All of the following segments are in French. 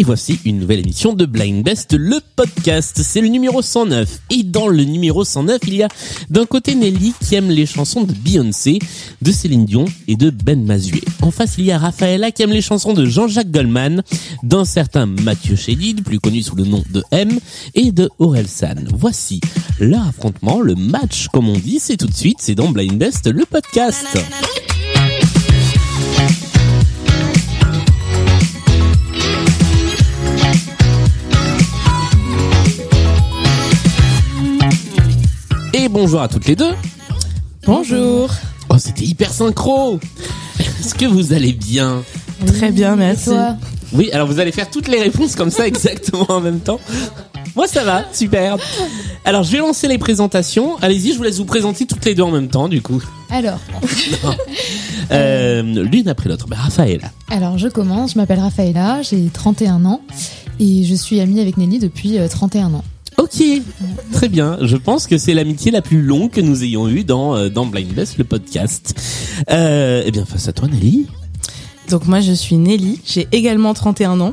Et voici une nouvelle émission de Blind Best, le podcast. C'est le numéro 109. Et dans le numéro 109, il y a d'un côté Nelly qui aime les chansons de Beyoncé, de Céline Dion et de Ben Mazué. En face, il y a Rafaela qui aime les chansons de Jean-Jacques Goldman, d'un certain Mathieu Chédid, plus connu sous le nom de M, et de Aurel San. Voici leur affrontement, le match comme on dit, c'est tout de suite, c'est dans Blind Best, le podcast. Et bonjour à toutes les deux. Bonjour. Oh, c'était hyper synchro. Est-ce que vous allez bien Très bien, merci. Oui, alors vous allez faire toutes les réponses comme ça exactement en même temps. Moi ça va, super. Alors je vais lancer les présentations. Allez-y, je vous laisse vous présenter toutes les deux en même temps du coup. Alors, Euh, L'une après l'autre. Bah, Raphaël. alors je commence, je m'appelle Rafaela, j'ai 31 ans et je suis amie avec Nelly depuis euh, 31 ans. Très bien. Je pense que c'est l'amitié la plus longue que nous ayons eue dans, euh, dans Blind Best, le podcast. Euh, eh bien, face à toi Nelly. Donc moi je suis Nelly, j'ai également 31 ans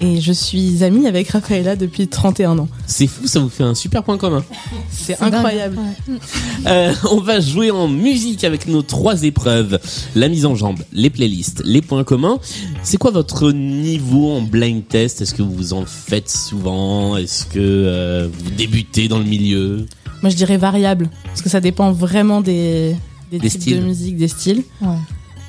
et je suis amie avec Rafaela depuis 31 ans. C'est fou, ça vous fait un super point commun. C'est incroyable. Ouais. Euh, on va jouer en musique avec nos trois épreuves. La mise en jambe, les playlists, les points communs. C'est quoi votre niveau en blind test? Est-ce que vous en faites souvent? Est-ce que euh, vous débutez dans le milieu? Moi je dirais variable parce que ça dépend vraiment des, des, Des types styles. de musique, des styles. Ouais.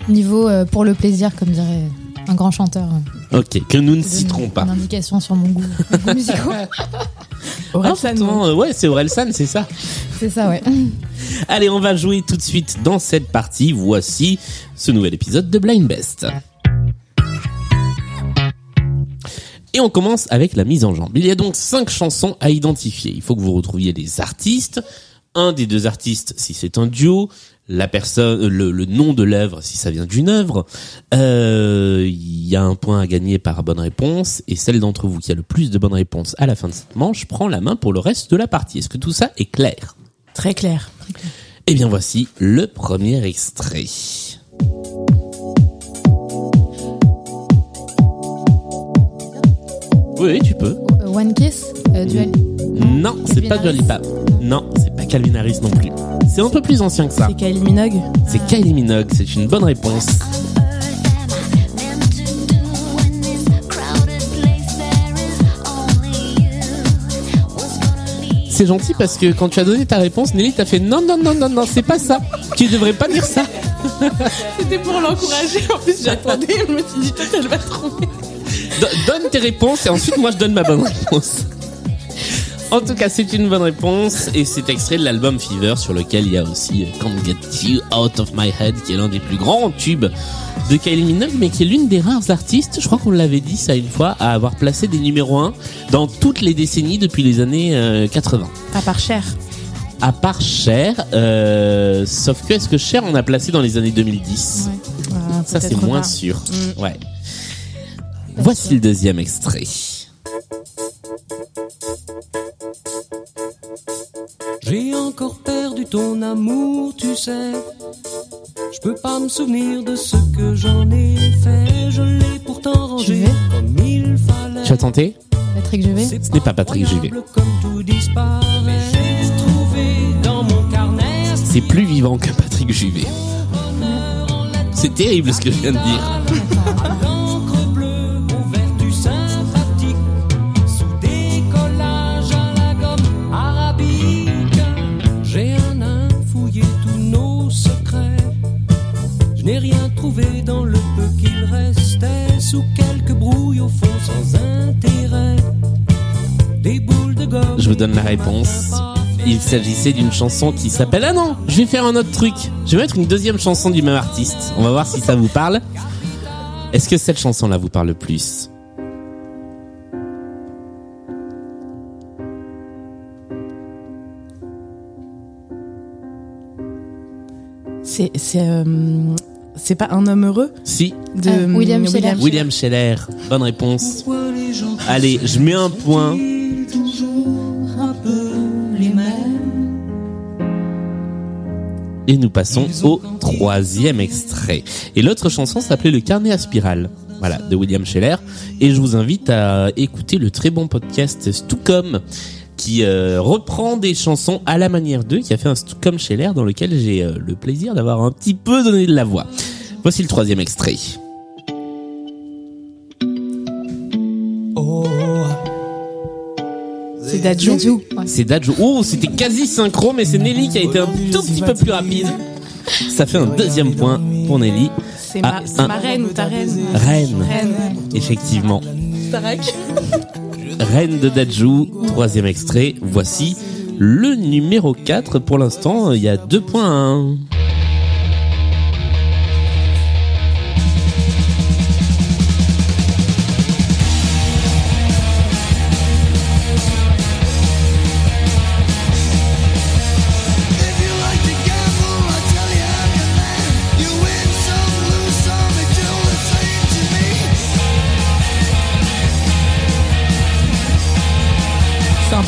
Niveau euh, pour le plaisir, comme dirait un grand chanteur. Ok, que nous ne citerons pas. Une indication sur mon goût, mon goût musical. Aurel Ah, euh, ouais, c'est Orelsan, c'est ça. C'est ça, ouais. Allez, on va jouer tout de suite dans cette partie. Voici ce nouvel épisode de Blind Best. Et on commence avec la mise en jambe. Il y a donc cinq chansons à identifier. Il faut que vous retrouviez les artistes, un des deux artistes si c'est un duo, la personne, le, le nom de l'œuvre si ça vient d'une œuvre. Euh, Il y a un point à gagner par bonne réponse et celle d'entre vous qui a le plus de bonnes réponses à la fin de cette manche prend la main pour le reste de la partie. Est-ce que tout ça est clair? Très clair. eh bien voici le premier extrait. Oui, tu peux. Euh, One Kiss, euh, Dual. Non, c'est pas Dua. Lipa. Non, c'est pas Calvin Harris non plus. C'est un peu plus ancien que ça. C'est Kylie Minogue. C'est Kylie Minogue, c'est une bonne réponse. C'est gentil parce que quand tu as donné ta réponse, Nelly t'a fait non, non, non, non, non, c'est pas ça. Tu devrais pas dire ça. C'était pour l'encourager. En plus j'attendais, je me suis dit peut-être elle va trouver. Do- donne tes réponses et ensuite moi je donne ma bonne réponse. En tout cas, c'est une bonne réponse et c'est extrait de l'album Fever sur lequel il y a aussi euh, Can't Get You Out of My Head qui est l'un des plus grands tubes de Kylie Minogue mais qui est l'une des rares artistes, je crois qu'on l'avait dit ça une fois, à avoir placé des numéros 1 dans toutes les décennies depuis les années euh, 80. À part Cher. À part Cher, euh, sauf que est-ce que Cher on a placé dans les années 2010 Ah, Ça c'est moins sûr. Mm. Ouais. Voici le deuxième extrait. J'ai encore perdu ton amour, tu sais. Je peux pas me souvenir de ce que j'en ai fait. Je l'ai pourtant rangé Juvet comme il fallait. Tu as tenté Patrick Juvet. Ce n'est pas Patrick Juvet. C'est plus vivant que Patrick Juvet. C'est terrible ce que je viens de dire. Sous quelques brouilles au fond sans intérêt. Des boules de gomme. Je vous donne la réponse. Il s'agissait d'une chanson qui s'appelle Ah non, je vais faire un autre truc. Je vais mettre une deuxième chanson du même artiste. On va voir si ça vous parle. Est-ce que cette chanson-là vous parle le plus? C'est c'est euh, c'est pas un homme heureux Si, de Ah, William Scheller. William Scheller. Bonne réponse. Allez, je mets un point. Et nous passons au troisième extrait. Et l'autre chanson s'appelait Le carnet à spirale. Voilà, de William Scheller. Et je vous invite à écouter le très bon podcast Stucom qui euh, reprend des chansons à la manière d'eux, qui a fait un Stucom Scheller dans lequel j'ai euh, le plaisir d'avoir un petit peu donné de la voix. Voici le troisième extrait. C'est Dadju. Dadju. Ouais. C'est Dadjo. Oh, c'était quasi synchro, mais c'est Nelly qui a été un tout petit peu plus rapide. Ça fait un deuxième point pour Nelly. C'est Ah, ma, un- ma reine ou ta reine? Reine, Reine. effectivement. Starak. Reine de Dadju, troisième extrait. Voici le numéro 4. Pour l'instant, il y a deux points.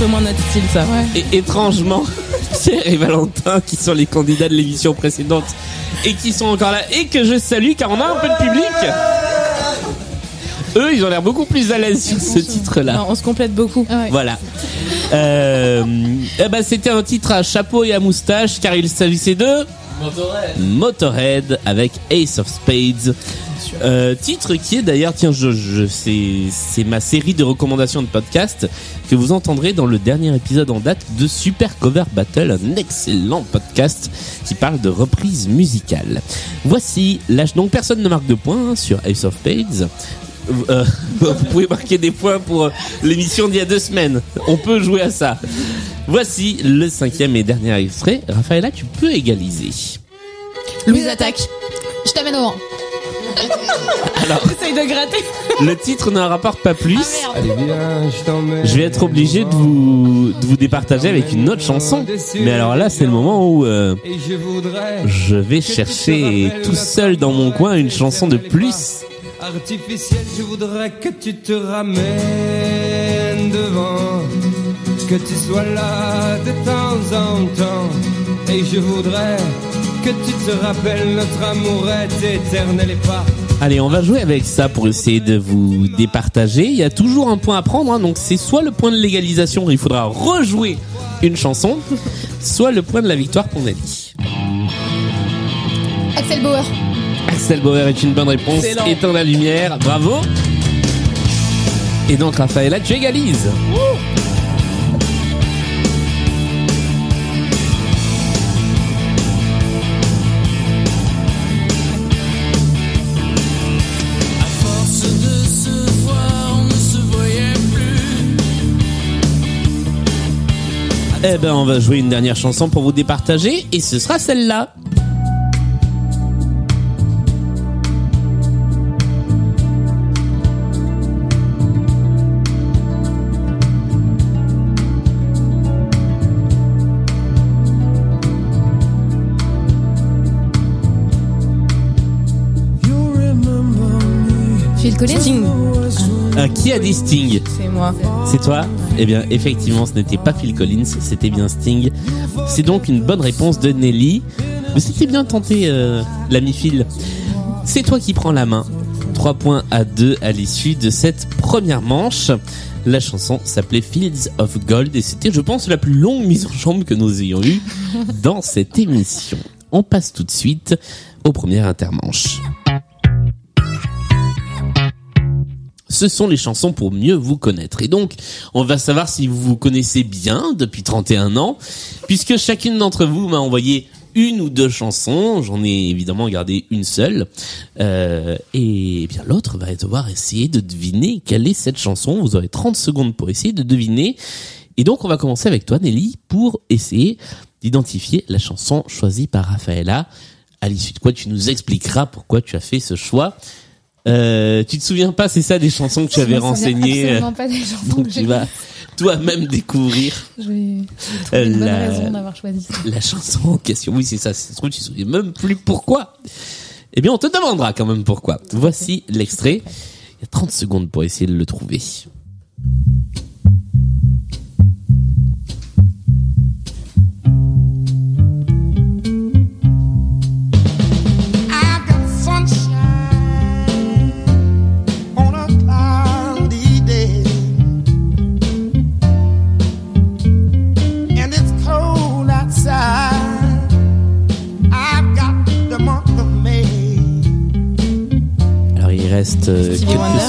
Peu moins notre style, ça. Et étrangement, Pierre et Valentin, qui sont les candidats de l'émission précédente et qui sont encore là et que je salue car on a un peu de public. Eux, ils ont l'air beaucoup plus à l'aise sur ce titre-là. On se complète beaucoup. Ah ouais. Voilà. Euh, eh ben, c'était un titre à chapeau et à moustache car il s'agissait de Motorhead. avec Ace of Spades. Euh, titre qui est d'ailleurs, tiens, c'est, ma série de recommandations de podcast que vous entendrez dans le dernier épisode en date de Super Cover Battle, un excellent podcast qui parle de reprise musicale. Voici l'âge. Donc personne ne marque de points sur Ace of Spades. Euh, vous pouvez marquer des points pour euh, l'émission d'il y a deux semaines. On peut jouer à ça. Voici le cinquième et dernier extrait. Raphaëla, tu peux égaliser. Louise attaque. Je t'amène au vent. Alors, Essaye de gratter. le titre n'en rapporte pas plus. Ah merde. Allez viens, je vais être obligé de vous, de vous départager avec une autre chanson. Mais alors là, c'est le moment où euh, je vais chercher tout seul dans mon coin une chanson de plus. Artificiel, je voudrais que tu te ramènes devant, que tu sois là de temps en temps. Et je voudrais que tu te rappelles notre amour est éternel et pas. Allez, on va jouer avec ça pour essayer de vous départager. Il y a toujours un point à prendre, hein, donc c'est soit le point de l'égalisation, il faudra rejouer une chanson, soit le point de la victoire pour Nelly. Axel Bauer. Axel Bauer est une bonne réponse. Éteins la lumière, bravo. Et donc Raphaëla, tu égalises. Eh ben, on va jouer une dernière chanson pour vous départager, et ce sera celle-là. Collins. Sting. Euh, qui a dit Sting C'est moi. C'est toi Eh bien, effectivement, ce n'était pas Phil Collins, c'était bien Sting. C'est donc une bonne réponse de Nelly. Mais c'était bien tenté, euh, l'ami Phil. C'est toi qui prends la main. 3 points à 2 à l'issue de cette première manche. La chanson s'appelait Fields of Gold et c'était, je pense, la plus longue mise en jambe que nous ayons eue dans cette émission. On passe tout de suite au premier intermanche. Ce sont les chansons pour mieux vous connaître. Et donc, on va savoir si vous vous connaissez bien depuis 31 ans, puisque chacune d'entre vous m'a envoyé une ou deux chansons. J'en ai évidemment gardé une seule. Euh, et bien l'autre va devoir essayer de deviner quelle est cette chanson. Vous aurez 30 secondes pour essayer de deviner. Et donc, on va commencer avec toi, Nelly, pour essayer d'identifier la chanson choisie par Rafaela. À l'issue de quoi, tu nous expliqueras pourquoi tu as fait ce choix. Euh, tu te souviens pas, c'est ça, des chansons que tu avais renseignées. euh, Absolument pas des chansons Donc que tu vas toi-même découvrir une bonne La- raison d'avoir choisi ça. la chanson en question. Oui, c'est ça. Se trouve, tu te souviens même plus pourquoi. Eh bien, on te demandera quand même pourquoi. Voici l'extrait. Il y a 30 secondes pour essayer de le trouver.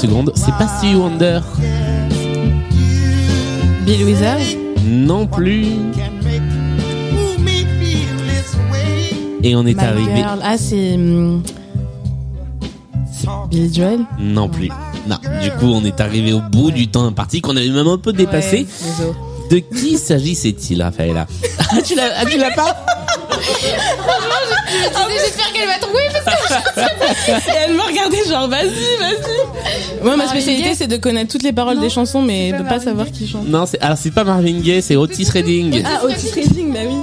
Secondes. C'est pas Stevie Wonder Bill Withers non plus. Et on est My arrivé Girl. Ah, c'est. hum, Billy Joel non plus. Non, du coup, on est arrivé au bout du temps imparti qu'on avait même un peu dépassé. Ouais. De qui s'agissait-il, Raphaëla Ah, tu l'as, ah, tu l'as pas? J'espère qu'elle va trouver parce Et elle me regardait genre, vas-y, vas-y. Moi, ma spécialité, c'est de connaître toutes les paroles Non, des chansons, mais de pas savoir qui chante. Non, c'est, alors c'est pas Marvin Gaye, c'est Otis Redding. Ah, Otis Redding, bah oui.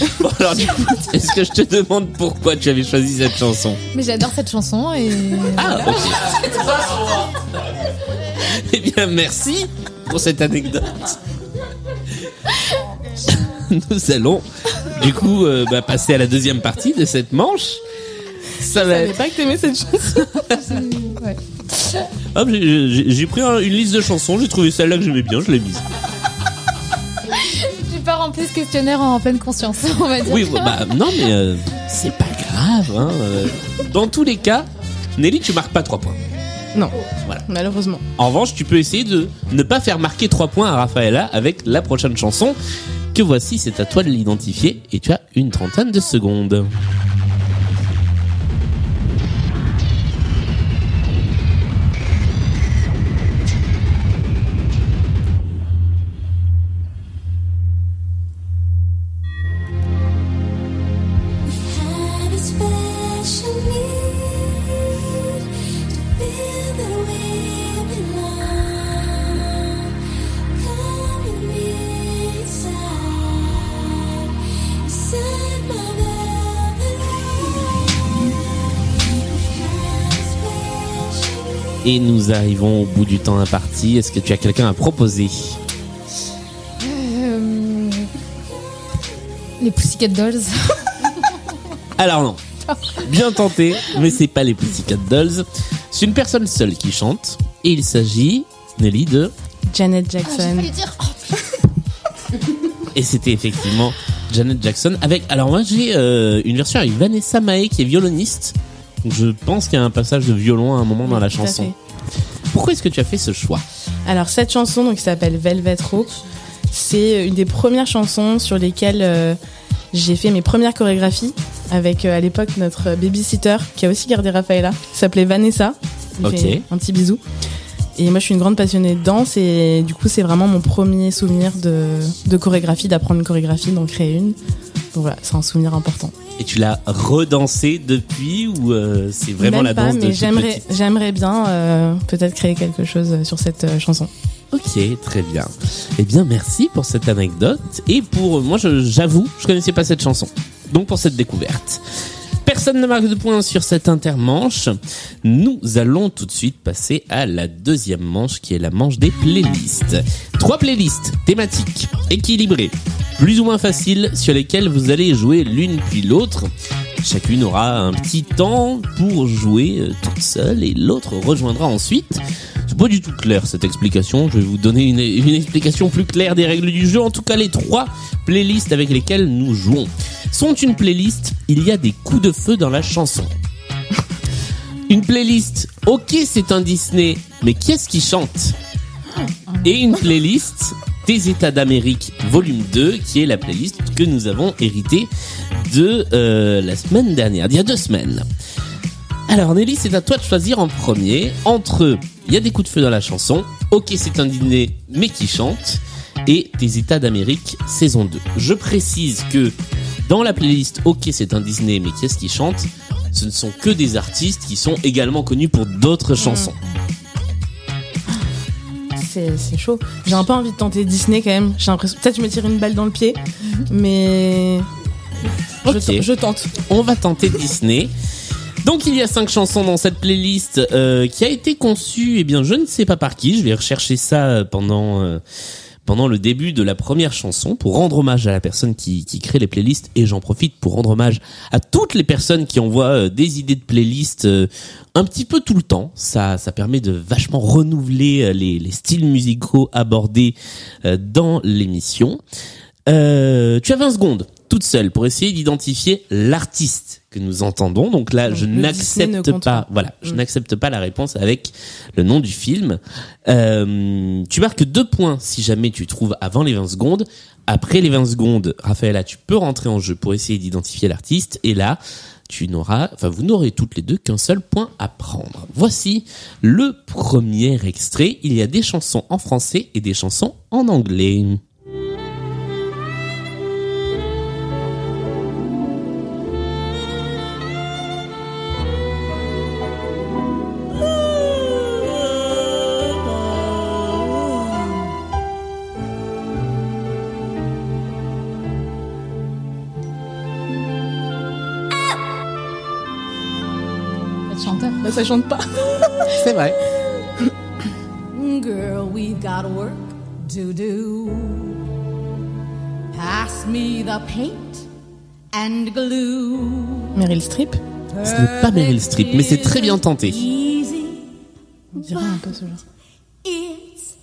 Bon, alors du coup, est-ce que je te demande pourquoi tu avais choisi cette chanson? Mais j'adore cette chanson et. Ah, ok. eh bien, merci pour cette anecdote. Nous allons, du coup, euh, bah, passer à la deuxième partie de cette manche. Ça Je va savais être... pas que t'aimais cette chanson. Ouais. Hop, j'ai- pris un- une liste de chansons, j'ai trouvé celle-là que j'aimais bien, je l'ai mise. J'ai pas rempli ce questionnaire en pleine conscience, on va dire. Oui, bah non, mais euh, c'est pas grave. Hein. euh. Dans tous les cas, Nelly, tu marques pas 3 points. Non. Voilà. Malheureusement. En revanche, tu peux essayer de ne pas faire marquer 3 points à Rafaela avec la prochaine chanson. Que voici, c'est à toi de l'identifier et tu as une trentaine de secondes. Et nous arrivons au bout du temps imparti. Est-ce que tu as quelqu'un à proposer? Euh, Les Pussycat Dolls. Alors non. Bien tenté, mais c'est pas les Pussycat Dolls. C'est une personne seule qui chante. Et il s'agit, Nelly, de... Janet Ah, Jackson. failli dire. oh, Et c'était effectivement Janet Jackson avec... Alors moi j'ai euh, une version avec Vanessa Mae qui est violoniste. Je pense qu'il y a un passage de violon à un moment dans la Tout à chanson. Pourquoi est-ce que tu as fait ce choix Alors cette chanson donc qui s'appelle Velvet Rope, c'est une des premières chansons sur lesquelles euh, j'ai fait mes premières chorégraphies avec euh, à l'époque notre babysitter qui a aussi gardé Rafaela, qui s'appelait Vanessa. Il Ok. fait Un petit bisou. Et moi je suis une grande passionnée de danse et du coup c'est vraiment mon premier souvenir de, de chorégraphie, d'apprendre une chorégraphie, d'en créer une. Donc voilà, c'est un souvenir important. Et tu l'as redansé depuis ou euh, c'est vraiment Même la pas, danse de mais j'aimerais, bien euh, peut-être créer quelque chose sur cette euh, chanson. Ok, très bien. Eh bien, merci pour cette anecdote et pour moi, je- j'avoue, je connaissais pas cette chanson. Donc pour cette découverte. Personne ne marque de points sur cette intermanche. Nous allons tout de suite passer à la deuxième manche qui est la manche des playlists. Trois playlists thématiques, équilibrées, plus ou moins faciles sur lesquelles vous allez jouer l'une puis l'autre. Chacune aura un petit temps pour jouer euh, toute seule et l'autre rejoindra ensuite. C'est pas du tout clair cette explication. Je vais vous donner une, une explication plus claire des règles du jeu. En tout cas, les trois playlists avec lesquelles nous jouons sont une playlist. Il y a des coups de feu dans la chanson. Une playlist. Ok, c'est un Disney, mais qui est-ce qui chante? Et une playlist des États d'Amérique, volume 2, qui est la playlist que nous avons héritée de euh, la semaine dernière, d'il y a deux semaines. Alors Nelly, c'est à toi de choisir en premier entre il y a des coups de feu dans la chanson, ok c'est un dîner mais qui chante, et des États d'Amérique saison 2. Je précise que dans la playlist ok c'est un Disney mais qui est-ce qui chante, ce ne sont que des artistes qui sont également connus pour d'autres chansons. C'est, c'est chaud. J'ai un peu envie de tenter Disney quand même. J'ai l'impression. Peut-être que je me tire une balle dans le pied, mais. Je, je tente. on va tenter Disney. Donc il y a cinq chansons dans cette playlist euh, qui a été conçue, eh bien je ne sais pas par qui, je vais rechercher ça euh, pendant euh, pendant le début de la première chanson pour rendre hommage à la personne qui, crée les playlists et j'en profite pour rendre hommage à toutes les personnes qui envoient euh, des idées de playlists euh, un petit peu tout le temps. Ça permet de vachement renouveler euh, les, les styles musicaux abordés dans l'émission. Tu as 20 secondes toute seule pour essayer d'identifier l'artiste que nous entendons. Donc là, Donc, je n'accepte pas. Voilà, je Mm. n'accepte pas la réponse avec le nom du film. Euh, tu marques deux points si jamais tu trouves avant les 20 secondes. Après les 20 secondes, Raphaëla, tu peux rentrer en jeu pour essayer d'identifier l'artiste. Et là, tu n'auras, enfin, vous n'aurez toutes les deux qu'un seul point à prendre. Voici le premier extrait. Il y a des chansons en français et des chansons en anglais. Ça chante pas. C'est vrai. Girl, we've got work to do. Pass me the paint and glue. Meryl Streep. Ce n'est pas Meryl Streep, mais c'est très bien tenté. Easy. On dirait un peu ce genre. It's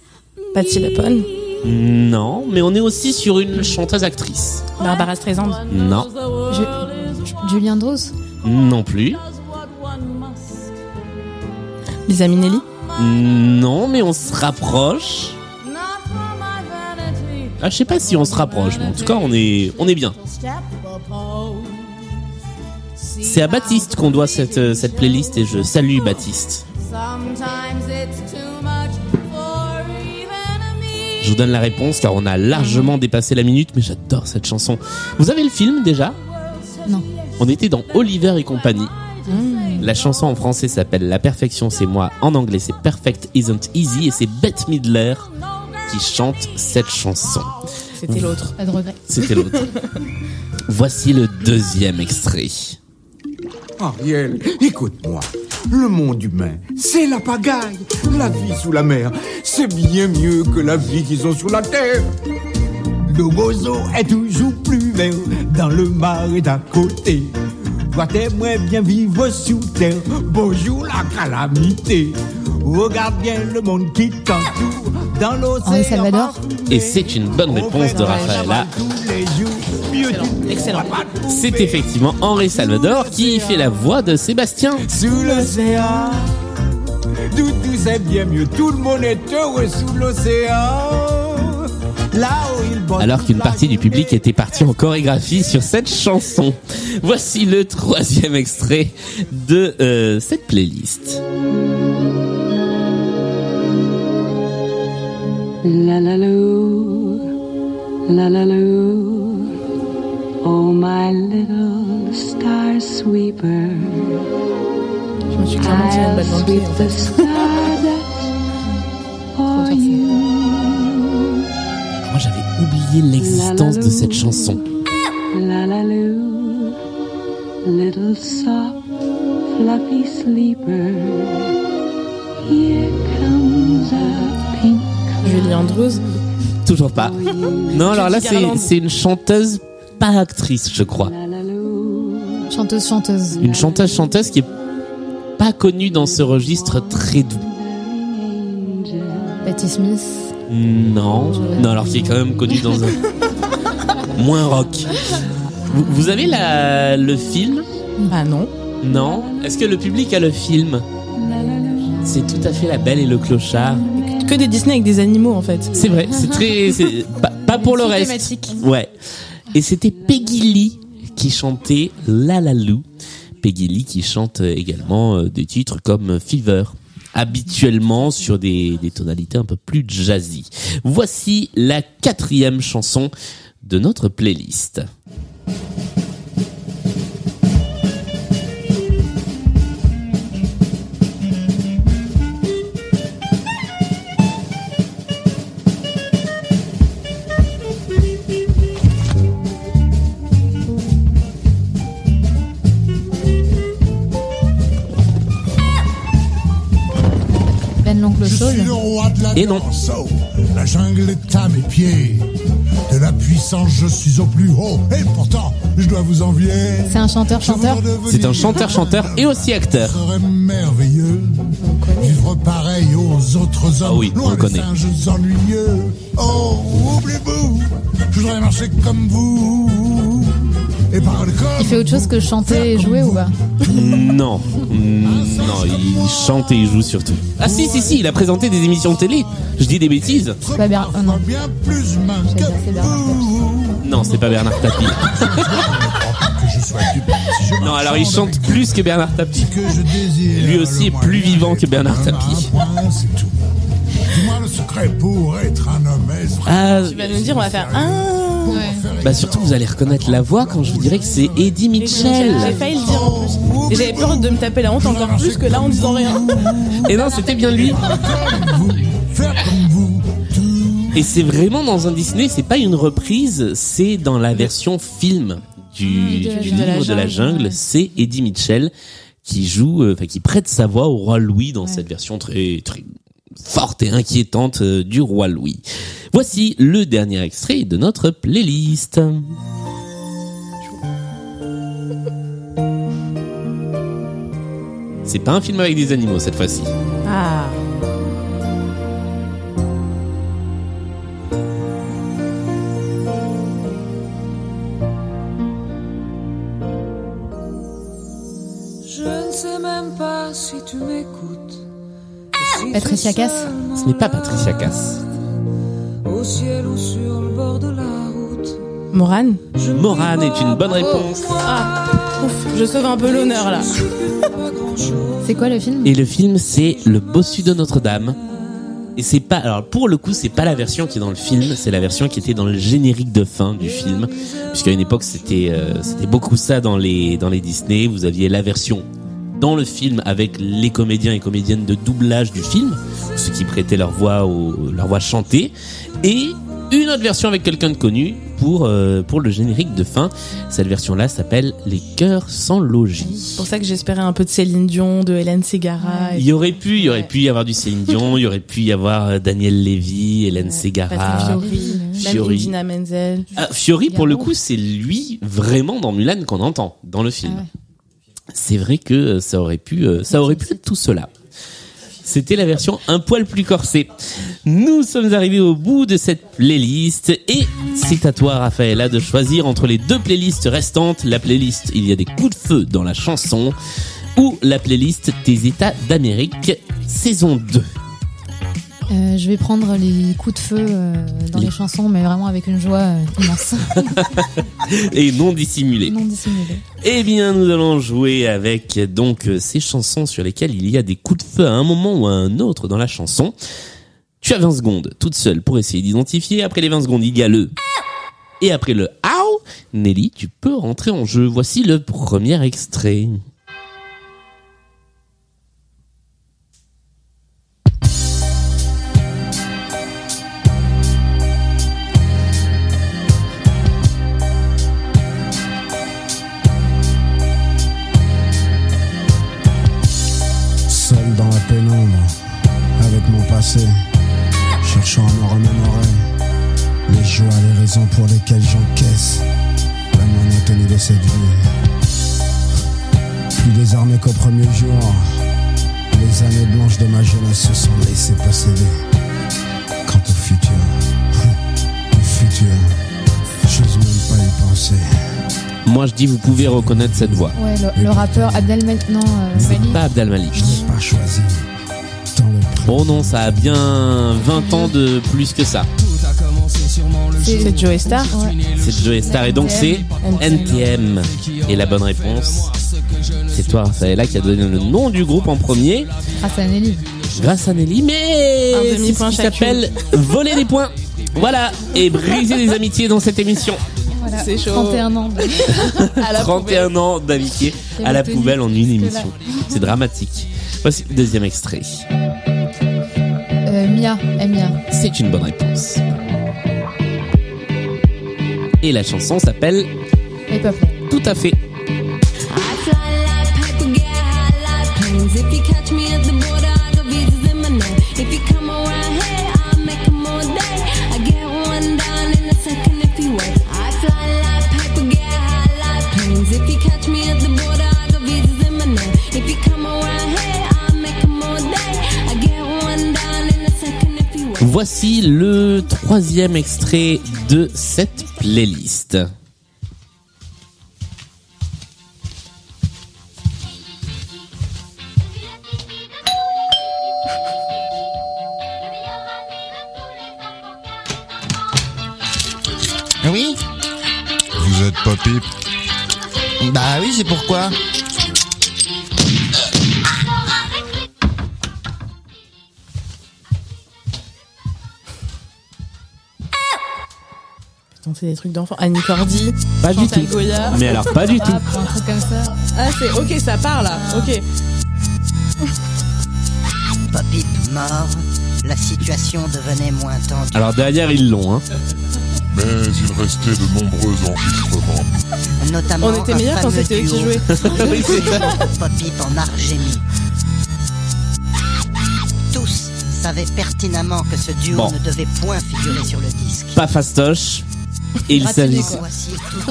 Patti LuPone. Non, mais on est aussi sur une chanteuse-actrice. Barbara Streisand. Non, Je- Julie Andrews. non plus. Lisa Minnelli. Non, mais on se rapproche. Ah, je sais pas si on se rapproche, mais en tout cas, on est, on est bien. C'est à Baptiste qu'on doit cette, euh, cette playlist et je salue Baptiste. Je vous donne la réponse car on a largement dépassé la minute, mais j'adore cette chanson. Vous avez le film déjà? Non. On était dans Oliver et compagnie. La chanson en français s'appelle La perfection c'est moi, en anglais c'est Perfect Isn't Easy et c'est Bette Midler qui chante cette chanson. C'était l'autre. Pas de regret. C'était l'autre. Voici le deuxième extrait. Ariel, écoute-moi. Le monde humain, c'est la pagaille. La vie sous la mer, c'est bien mieux que la vie qu'ils ont sur la terre. Le roseau est toujours plus vert dans le marais d'à côté. Toi, t'aimerais bien vivre sous terre? Bonjour la calamité. Regarde bien le monde qui t'entoure dans l'océan. Henri Salvador. Et c'est une bonne réponse de Rafaela. Excellent. C'est effectivement Henri Salvador qui fait la voix de Sébastien. Sous l'océan, tout, tout c'est bien mieux. Tout le monde est heureux sous l'océan. Alors qu'une partie du public était partie en chorégraphie sur cette chanson. Voici le troisième extrait de euh, cette playlist. La la loo, la la loo. Oh my little star sweeper, Je me suis clairement tiré une I'll balle dans le pied, sweep en the fait. l'existence de cette chanson. La la loo, little soft fluffy sleeper. Here comes a pink Julie Andrews. Toujours pas. Non, alors là c'est une chanteuse pas actrice, je crois. Chanteuse, chanteuse. Une chanteuse chanteuse qui est pas connue dans ce registre très doux. Patti Smith. Non, non alors qui est quand même connue dans un moins rock. Vous, vous avez la le film? Bah non. Non? Est-ce que le public a le film? C'est tout à fait La Belle et le Clochard. Que des Disney avec des animaux en fait. C'est vrai, c'est très, c'est pas, pas pour le reste. thématique. Ouais. Et c'était Peggy Lee qui chantait La La Lou. Peggy Lee qui chante également euh, des titres comme Fever. Habituellement sur des, tonalités un peu plus jazzy. Voici la quatrième chanson de notre playlist. Et non. La jungle est à mes pieds. De la puissance, je suis au plus haut. Et pourtant, je dois vous envier. C'est un chanteur, Je chanteur. voudrais devenir C'est un chanteur-chanteur et aussi acteur. Serait merveilleux. Vivre pareil aux autres hommes. Ah oui, on loin le connaît. singes ennuyeux. Oh, oubliez-vous. Je voudrais marcher comme vous. Il fait autre chose que chanter et jouer ou pas Non, non, il chante et il joue surtout. Ah si, si, si, il a présenté des émissions de télé. Je dis des bêtises C'est pas Bernard. Oh non. dire c'est Bernard Tapie. Non, c'est pas Bernard Tapie. Non, alors il chante plus que Bernard Tapie. Lui aussi est plus vivant que Bernard Tapie. point, c'est tout. Dis-moi le secret pour être un homme. Est-ce Ah, Tu vas nous dire, on va faire un. Ouais. bah surtout vous allez reconnaître la voix quand je vous dirais que c'est Eddie J'ai Mitchell. failli le dire en plus. Et j'avais peur de me taper la honte encore plus que là en disant rien. Et non, c'était bien lui. Et c'est vraiment dans un Disney, c'est pas une reprise, c'est dans la version film du, Mmh, de la du jungle. livre de la jungle, c'est Eddie Mitchell qui joue, euh, enfin qui prête sa voix au roi Louis dans Ouais. cette version très très forte et inquiétante euh, du roi Louis. Voici le dernier extrait de notre playlist. C'est pas un film avec des animaux cette fois-ci. Ah. Je ne sais même pas si tu m'écoutes. Patricia Cass Ce n'est pas Patricia Cass. Au ciel ou sur le bord de la route. Morane Morane est une bonne réponse. Ah. Ouf, je sauve un peu l'honneur là. C'est quoi le film? Et le film, c'est Le Bossu de Notre-Dame. Et c'est pas, alors pour le coup, c'est pas la version qui est dans le film, c'est la version qui était dans le générique de fin du film. Puisqu'à une époque, c'était, euh, c'était beaucoup ça dans les, dans les Disney. Vous aviez la version dans le film avec les comédiens et comédiennes de doublage du film, ceux qui prêtaient leur voix au, leur voix chantée, et une autre version avec quelqu'un de connu pour, euh, pour le générique de fin. Cette version-là s'appelle Les cœurs sans logis. C'est pour ça que j'espérais un peu de Céline Dion, de Hélène Ségara. Il y aurait pu, il y aurait pu y avoir du Céline Dion, il y aurait pu y avoir euh, Daniel Lévy, Hélène Patrick Ségara. Fiori, Fiori. Idina Menzel. Ah, Fiori, pour le coup, c'est lui vraiment dans Mulan qu'on entend dans le film. Ah ouais. C'est vrai que euh, ça aurait pu, euh, ça aurait pu être tout cela. C'était la version un poil plus corsée. Nous sommes arrivés au bout de cette playlist et c'est à toi, Raphaëla, de choisir entre les deux playlists restantes. La playlist Il y a des coups de feu dans la chanson ou la playlist Tes États d'Amérique, saison 2. Euh, Je vais prendre les coups de feu euh, dans Les- les chansons, mais vraiment avec une joie euh, immense, et non dissimulé. non dissimulée. Eh bien, nous allons jouer avec donc ces chansons sur lesquelles il y a des coups de feu à un moment ou à un autre dans la chanson. Tu as 20 secondes toute seule pour essayer d'identifier. Après les 20 secondes, il y a le et après le Ow, Nelly, tu peux rentrer en jeu. Voici le premier extrait. Moi, je dis, vous pouvez reconnaître cette voix. Ouais, le, le rappeur Abdel Malik, non, euh, Malik. pas Abdel Malik. Je n'ai pas choisi. Oh non, ça a bien 20 ans de plus que ça. C'est Joe Star. Ouais. C'est Joe Star et donc c'est NTM. Et la bonne réponse, c'est toi, Raphaëla, qui a donné le nom du groupe en premier. Grâce à Nelly. grâce à Nelly, mais Un c'est ce demi-point qui s'appelle voler des points. Voilà, et briser des amitiés dans cette émission. Voilà. C'est chaud. 31 ans. À la 31 ans d'amitié à la poubelle en une émission. C'est dramatique. Voici le deuxième extrait. Euh, Mia, Mia. C'est une bonne réponse. Et la chanson s'appelle. Tout à fait. Voici le troisième extrait de cette playlist. Ah oui? Vous êtes pas pipe Bah oui, c'est pourquoi. C'est des trucs d'enfants. Annie Cordy. Pas du tout. Goya. Mais alors, pas du tout. Un truc comme ça. Ah, c'est ok, ça part là. Ok. Poppy mort, la situation devenait moins tendue. Alors derrière, ils l'ont. Hein. Mais il restait de nombreux enregistrements. Notamment On était meilleurs quand c'était eux qui duo jouaient. En savaient pertinemment que ce duo Bon. ne devait point figurer sur le disque. Pas fastoche. Et il s'agit.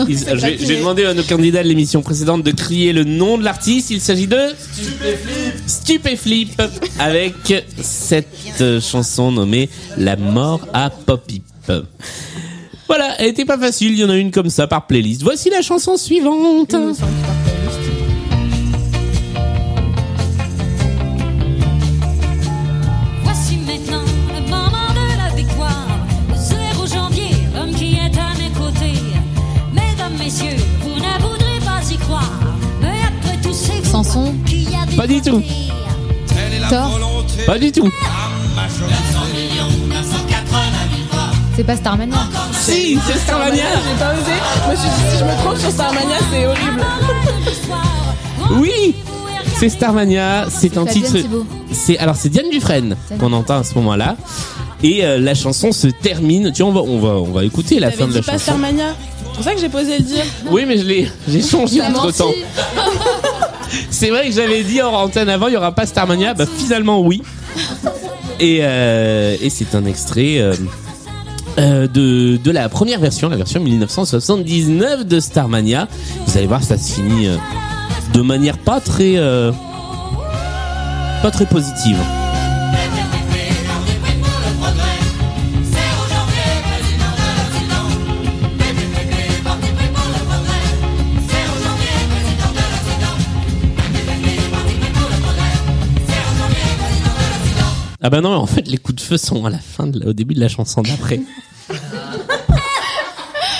J'ai demandé à nos candidats de l'émission précédente de crier le nom de l'artiste. Il s'agit de Stupéflip avec cette euh, chanson nommée La mort à Pop-Hip. Voilà, elle était pas facile, il y en a une comme ça par playlist. Voici la chanson suivante. Pas du tout. Thor Pas du tout. C'est pas Starmania. Si, c'est Starmania. J'ai pas osé. Je me suis dit, si je me trompe sur Starmania, c'est horrible. Oui, c'est Starmania. C'est un titre. C'est alors c'est Diane Dufresne qu'on entend à ce moment-là. Et euh, la chanson se termine. Tu vois, on va on va on va écouter la fin de la pas chanson. Starmania. C'est pour ça que j'ai posé le dire. Oui, mais je l'ai j'ai changé entre temps. C'est vrai que j'avais dit en antenne avant, il y aura pas Starmania. Bah finalement oui. Et euh, c'est un extrait. euh, euh, de, de la première version, la version 1979 de Starmania. Vous allez voir, ça se finit de manière pas très pas très positive. Ah bah non, en fait, les coups de feu sont à la fin, de la- au début de la chanson d'après.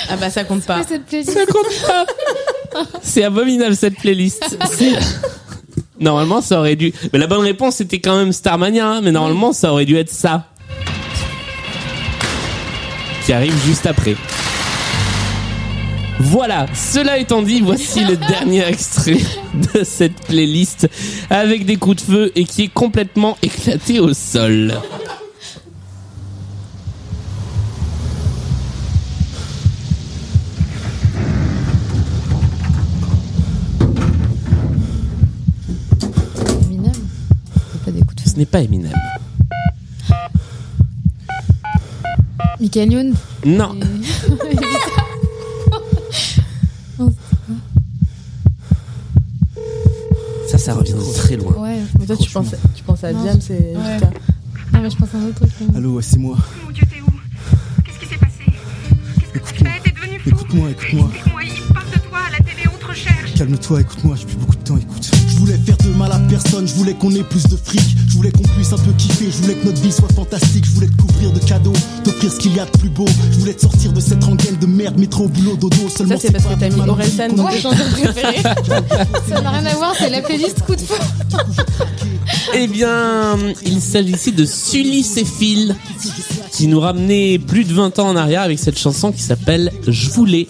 Ah bah ça compte pas. C'est cette plaisir. Ça compte pas. C'est abominable cette playlist. C'est- Normalement, ça aurait dû. Mais la bonne réponse c'était quand même Starmania, hein, mais normalement, ça aurait dû être ça. Qui arrive juste après. Voilà, cela étant dit, voici le dernier extrait de cette playlist avec des coups de feu et qui est complètement éclaté au sol. Eminem. C'est pas des coups de feu. Ce n'est pas Eminem. Michael Youn. Non. Ça revient de très loin. Ouais. Mais toi, tu penses, tu penses à. Diam, c'est Ouais. Non, mais je pense à un autre truc. Allô, ouais, c'est moi. Mon Dieu, t'es où Qu'est-ce qui s'est passé Qu'est-ce que tu fais T'es devenu fou Écoute-moi, écoute-moi. Explique-moi, il parle de toi à la télé, on te recherche. Calme-toi, écoute-moi, j'ai plus beaucoup de temps, écoute. Je voulais faire de mal à personne, je voulais qu'on ait plus de fric. Je voulais qu'on puisse un peu kiffer, je voulais que notre vie soit fantastique. Je voulais te couvrir de cadeaux, t'offrir ce qu'il y a de plus beau. Je voulais te sortir de cette rengaine de merde, métro, boulot, dodo. Seulement Ça, c'est parce que t'as mis Orelsan dans tes chansons préférées. Ça n'a rien à voir, c'est la playlist coup de feu. Eh bien, il s'agissait de Sully Phil qui nous ramenait plus de 20 ans en arrière avec cette chanson qui s'appelle Je voulais.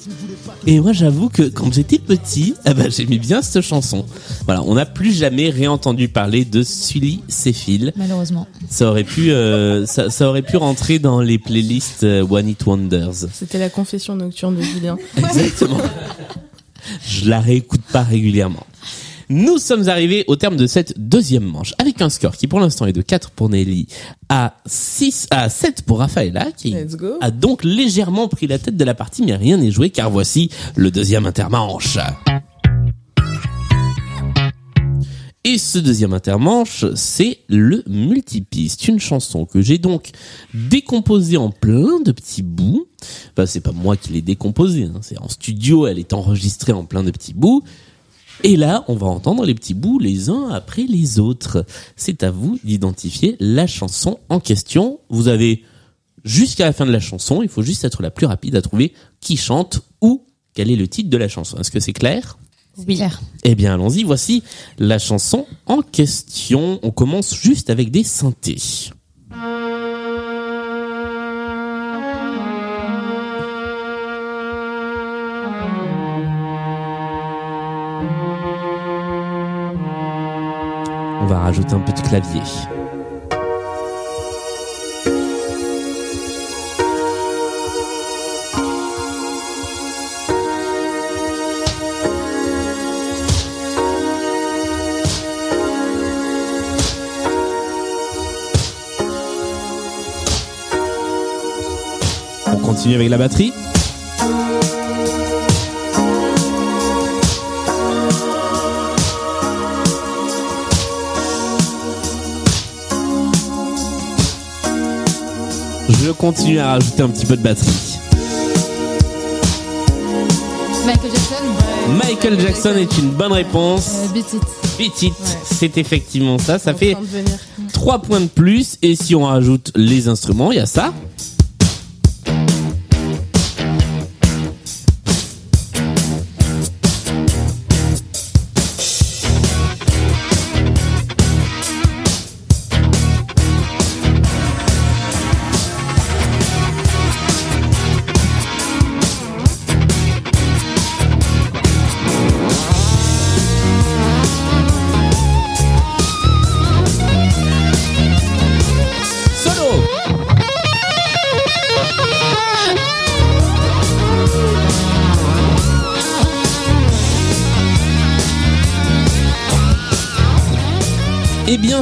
Et moi, j'avoue que quand j'étais petit, eh ben, j'aimais bien cette chanson. Voilà, on n'a plus jamais réentendu parler de Sully Phil. Malheureusement. Ça aurait pu, euh, ça, ça aurait pu rentrer dans les playlists euh, One It Wonders. C'était la confession nocturne de Julien. Exactement. Je la réécoute pas régulièrement. Nous sommes arrivés au terme de cette deuxième manche avec un score qui pour l'instant est de 4 pour Nelly à 6 à 7 pour Rafaela qui a donc légèrement pris la tête de la partie mais rien n'est joué car voici le deuxième intermanche. Et ce deuxième intermanche, c'est le multipiste, une chanson que j'ai donc décomposée en plein de petits bouts. Enfin, c'est pas moi qui l'ai décomposée, hein, c'est en studio, elle est enregistrée en plein de petits bouts. Et là, on va entendre les petits bouts les uns après les autres. C'est à vous d'identifier la chanson en question. Vous avez jusqu'à la fin de la chanson. Il faut juste être la plus rapide à trouver qui chante ou quel est le titre de la chanson. Est-ce que c'est clair? Oui. Eh bien, allons-y. Voici la chanson en question. On commence juste avec des synthés. On va rajouter un peu de clavier. Continue avec la batterie. Je continue à rajouter un petit peu de batterie. Michael Jackson Michael Jackson est une bonne réponse. euh, Beat It. Beat It, c'est effectivement ça. Ça fait En train de venir. 3 points de plus. Et si on rajoute les instruments, il y a ça.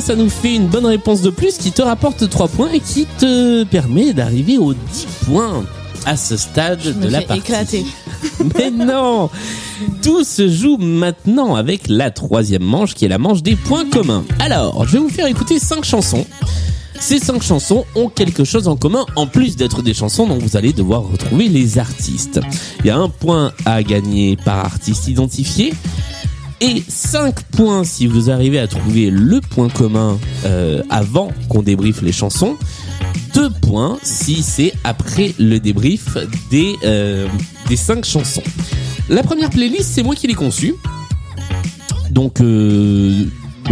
Ça nous fait une bonne réponse de plus qui te rapporte 3 points et qui te permet d'arriver aux 10 points à ce stade Je de me la fais partie. éclater. Mais non Tout se joue maintenant avec la troisième manche qui est la manche des points communs. Alors, je vais vous faire écouter cinq chansons. Ces cinq chansons ont quelque chose en commun en plus d'être des chansons dont vous allez devoir retrouver les artistes. Il y a un point à gagner par artiste identifié et 5 points si vous arrivez à trouver le point commun euh, avant qu'on débriefe les chansons. 2 points si c'est après le débrief des, euh, des 5 chansons. La première playlist, c'est moi qui l'ai conçue. Donc, euh,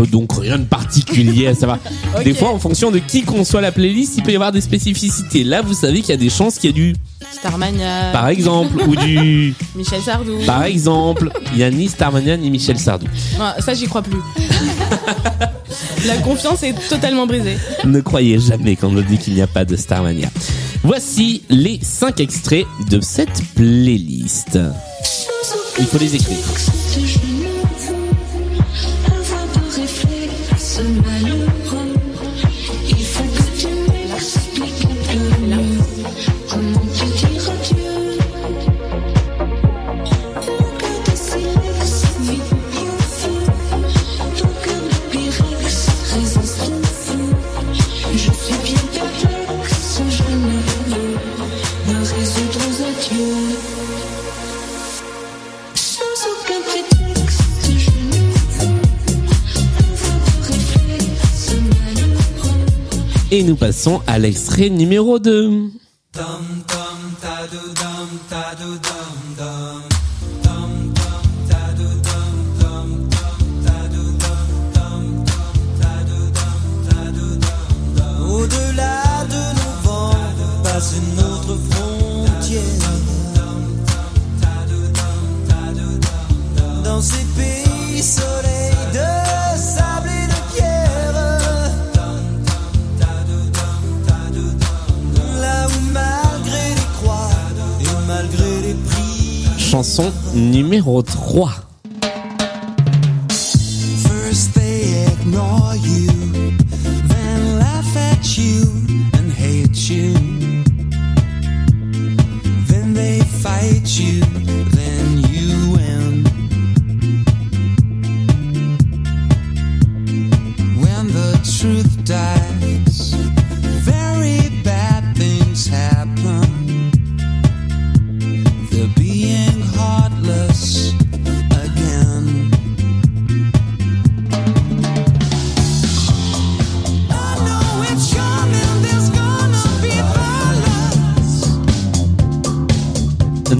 donc rien de particulier à savoir. Ok. Des fois, en fonction de qui conçoit la playlist, il peut y avoir des spécificités. Là, vous savez qu'il y a des chances qu'il y a du, Starmania. par exemple, ou du, Michel Sardou. par exemple, il y a ni Starmania ni Michel Sardou. Ah, ça, j'y crois plus. La confiance est totalement brisée. Ne croyez jamais quand on dit qu'il n'y a pas de Starmania. Voici les 5 extraits de cette playlist. Il faut les écrire. Et nous passons à l'extrait numéro 2. Au-delà Chanson numéro 3. First they ignore you, then laugh at you and hate you. Then they fight you, then you win. When the truth dies,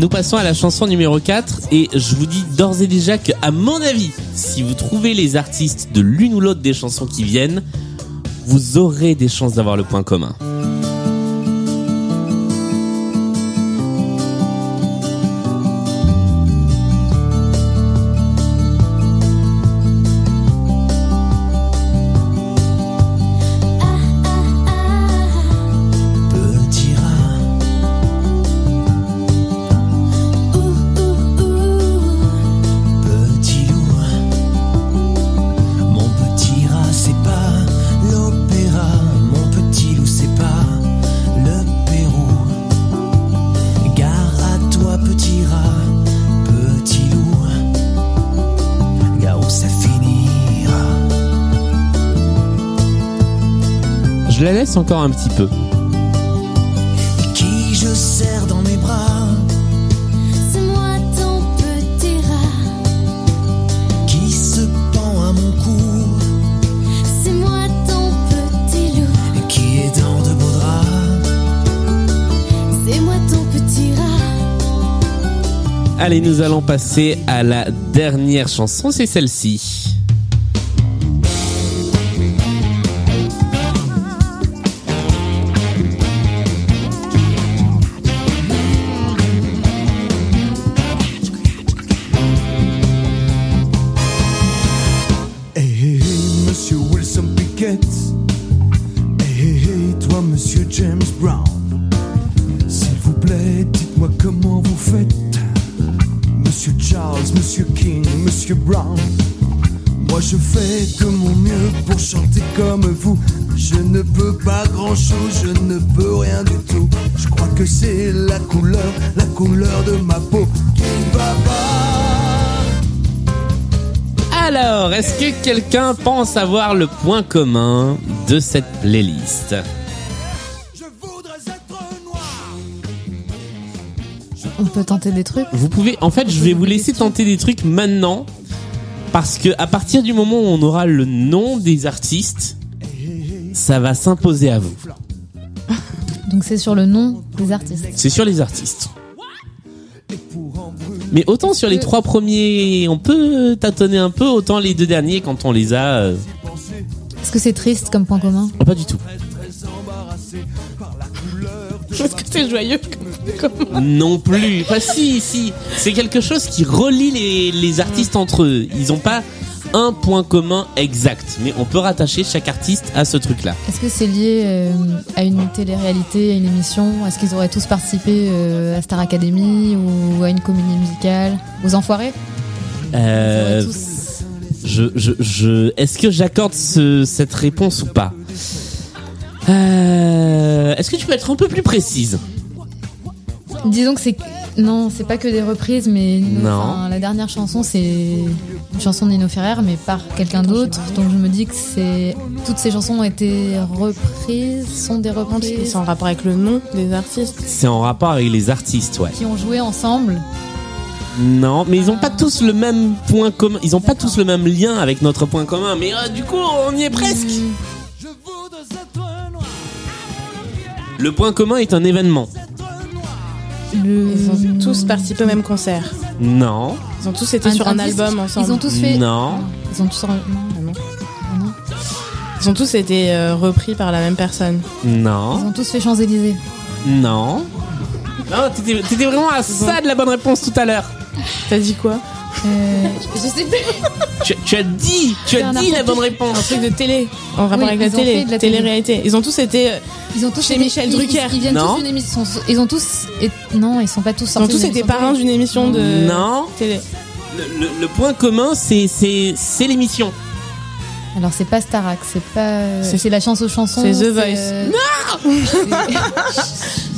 nous passons à la chanson numéro 4 et je vous dis d'ores et déjà que, à mon avis, si vous trouvez les artistes de l'une ou l'autre des chansons qui viennent, vous aurez des chances d'avoir le point commun. Laisse encore un petit peu. Qui je serre dans mes bras. C'est moi ton petit rat. Qui se pend à mon cou. C'est moi ton petit loup. Qui est dans de beaux draps. C'est moi ton petit rat. Allez, nous allons passer à la dernière chanson, c'est celle-ci. Je fais de mon mieux pour chanter comme vous. Je ne peux pas grand chose, je ne peux rien du tout. Je crois que c'est la couleur, la couleur de ma peau qui va pas. Alors, est-ce que quelqu'un pense avoir le point commun de cette playlist? On peut tenter des trucs? Vous pouvez, en fait, je vais vous laisser tenter des trucs maintenant, parce que à partir du moment où on aura le nom des artistes, ça va s'imposer à vous. Donc c'est sur le nom des artistes. C'est sur les artistes. Mais autant sur les trois premiers, on peut tâtonner un peu, autant les deux derniers, quand on les a, euh, Est-ce que c'est triste comme point commun? Oh, pas du tout. Est-ce que c'est joyeux Non plus. Enfin, si, si. C'est quelque chose qui relie les, les artistes entre eux. Ils n'ont pas un point commun exact, mais on peut rattacher chaque artiste à ce truc-là. Est-ce que c'est lié euh, à une télé-réalité, à une émission? Est-ce qu'ils auraient tous participé euh, à Star Academy ou à une comédie musicale? Aux Enfoirés? Euh, je, je, je, est-ce que j'accorde ce- cette réponse ou pas? Euh, Est-ce que tu peux être un peu plus précise? Disons que c'est non, c'est pas que des reprises, mais Non. enfin, la dernière chanson c'est une chanson de Nino Ferrer, mais par quelqu'un d'autre. Donc je me dis que c'est toutes ces chansons ont été reprises, sont des reprises. C'est en rapport avec le nom des artistes. C'est en rapport avec les artistes, ouais. Qui ont joué ensemble. Non, mais ils ont pas tous le même point commun. Ils ont pas tous le même lien avec notre point commun. Mais euh, du coup, on y est presque. Le point commun est un événement. Ils ont tous participé au même concert. Non. Ils ont tous été sur un album ensemble. Ils ont tous fait. Non. Ils ont tous. Non, non. Ils ont tous été euh, repris par la même personne. Ils Non. ont tous fait Champs-Élysées. Non. Non, t'étais t'étais vraiment à ça de la bonne réponse tout à l'heure. T'as dit quoi? Euh, je sais plus. Tu, tu as dit, tu as dit la bonne réponse. Un truc de télé. En rapport Oui, avec la télé. la télé. Télé-réalité. Ils ont tous été. euh, Ils ont tous Chez été- Michel ils- Drucker. Ils, ils viennent Non. tous d'une émission. Ils ont tous. et- Non, ils sont pas tous Ils ont tous été parrains d'une émission de Non. télé. Le, le- le point commun, c'est c'est c'est l'émission. Alors c'est pas Starac, c'est pas. C'est- la chance aux chansons. c'est The Voice. euh,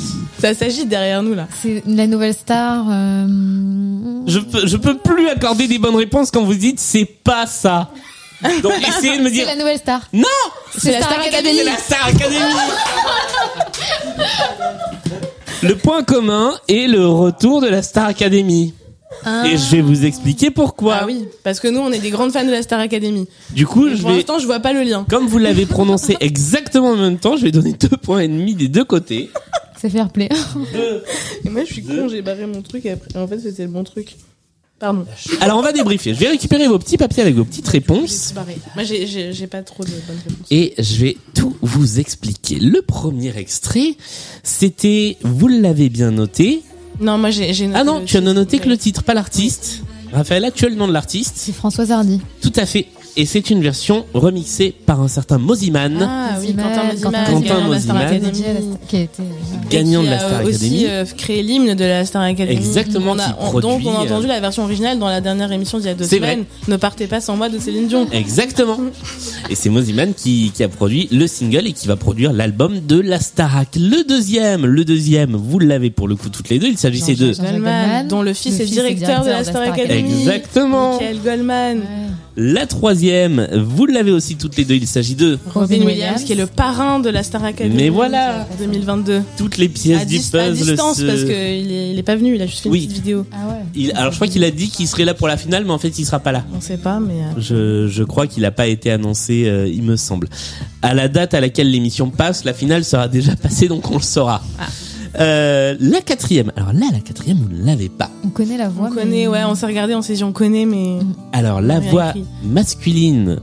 Ça s'agit derrière nous là. C'est la nouvelle star. euh, Je peux je peux plus accorder des bonnes réponses quand vous dites c'est pas ça. Donc essayez de me dire C'est la nouvelle star. non. C'est la Star Academy. C'est la Star Academy. Le point commun est le retour de la Star Academy. Ah. Et je vais vous expliquer pourquoi. Ah oui, parce que nous on est des grandes fans de la Star Academy. Du coup, je pour vais, l'instant, je vois pas le lien. comme vous l'avez prononcé exactement en même temps, je vais donner deux points et demi des deux côtés. C'est fair play. Et moi, je suis con, j'ai barré mon truc et après, en fait, c'était le bon truc. Pardon. Alors on va débriefer. Je vais récupérer vos petits papiers avec vos petites réponses. Barré. Moi, j'ai- j'ai j'ai pas trop de bonnes réponses. Et je vais tout vous expliquer. Le premier extrait, c'était, vous l'avez bien noté. Non, moi, j'ai j'ai noté Ah non, le tu as titre. noté que le titre, pas l'artiste. Raphaël, tu as le nom de l'artiste. C'est Françoise Hardy. Tout à fait. Et c'est une version remixée par un certain Moziman, Ah oui, Quentin Moziman, Quentin gagnant de la Star Moziman. Academy. Qui a été. gagnant qui de la a, Star euh, Academy. aussi euh, créé l'hymne de la Star Academy. Exactement, On a, qui on- produit, donc on a entendu euh, la version originale dans la dernière émission d'il y a deux C'est semaines. Ne partez pas sans moi de Céline Dion. Exactement. Et c'est Moziman qui, qui a produit le single et qui va produire l'album de la Starac. Le deuxième, le deuxième, vous l'avez pour le coup toutes les deux. Il s'agissait de Goldman, dont le fils le est fils est directeur de la Star Academy. Exactement. Michael Goldman. La troisième. Vous l'avez aussi toutes les deux. Il s'agit de Robin Williams, qui est le parrain de la Star Academy. Mais voilà. 2022. toutes les pièces À, du dis- à puzzle. distance, se- parce qu'il est, il est pas venu, il a juste fait une petite vidéo. Ah ouais. Il- alors je crois qu'il a dit qu'il serait là pour la finale, mais en fait il sera pas là. On sait pas, mais. euh, Je, je crois qu'il n'a pas été annoncé, euh, il me semble. À la date à laquelle l'émission passe, la finale sera déjà passée, donc on le saura. Ah. Euh, la quatrième. Alors là, la quatrième, vous ne l'avez pas. On connaît la voix. on mais- connaît, ouais, on s'est regardé, on s'est dit on connaît, mais. Alors la voix écrit. masculine